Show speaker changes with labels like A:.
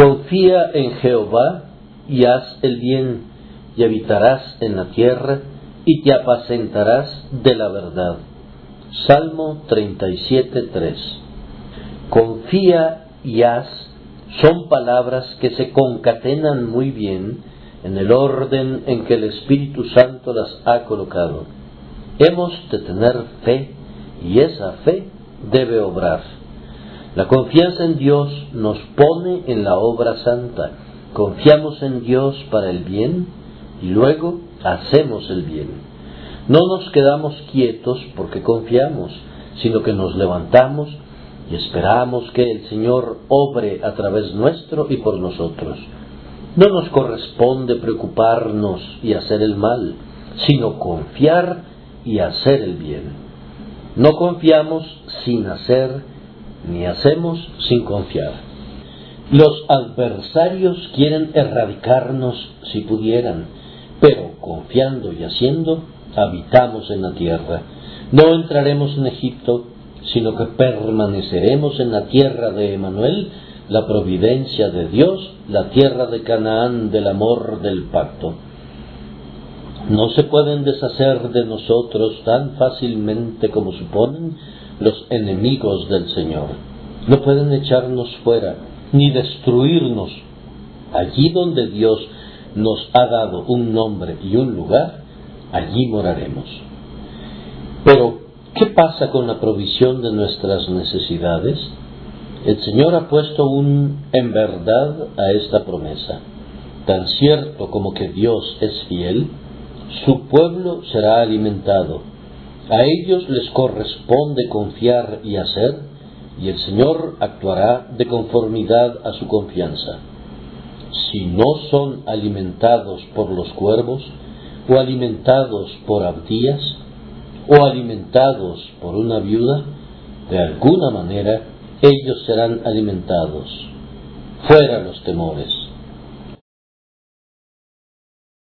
A: Confía en Jehová y haz el bien, y habitarás en la tierra, y te apacentarás de la verdad. Salmo 37.3 Confía y haz son palabras que se concatenan muy bien en el orden en que el Espíritu Santo las ha colocado. Hemos de tener fe y esa fe debe obrar. La confianza en Dios nos pone en la obra santa. Confiamos en Dios para el bien y luego hacemos el bien. No nos quedamos quietos porque confiamos, sino que nos levantamos y esperamos que el Señor obre a través nuestro y por nosotros. No nos corresponde preocuparnos y hacer el mal, sino confiar y hacer el bien. No confiamos sin hacer ni hacemos sin confiar. Los adversarios quieren erradicarnos si pudieran, pero confiando y haciendo, habitamos en la tierra. No entraremos en Egipto, sino que permaneceremos en la tierra de Emanuel, la providencia de Dios, la tierra de Canaán del amor del pacto. No se pueden deshacer de nosotros tan fácilmente como suponen, los enemigos del Señor. No pueden echarnos fuera ni destruirnos. Allí donde Dios nos ha dado un nombre y un lugar, allí moraremos. Pero, ¿qué pasa con la provisión de nuestras necesidades? El Señor ha puesto un en verdad a esta promesa. Tan cierto como que Dios es fiel, su pueblo será alimentado a ellos les corresponde confiar y hacer, y el Señor actuará de conformidad a su confianza. Si no son alimentados por los cuervos, o alimentados por Abdías, o alimentados por una viuda, de alguna manera ellos serán alimentados. Fuera los temores.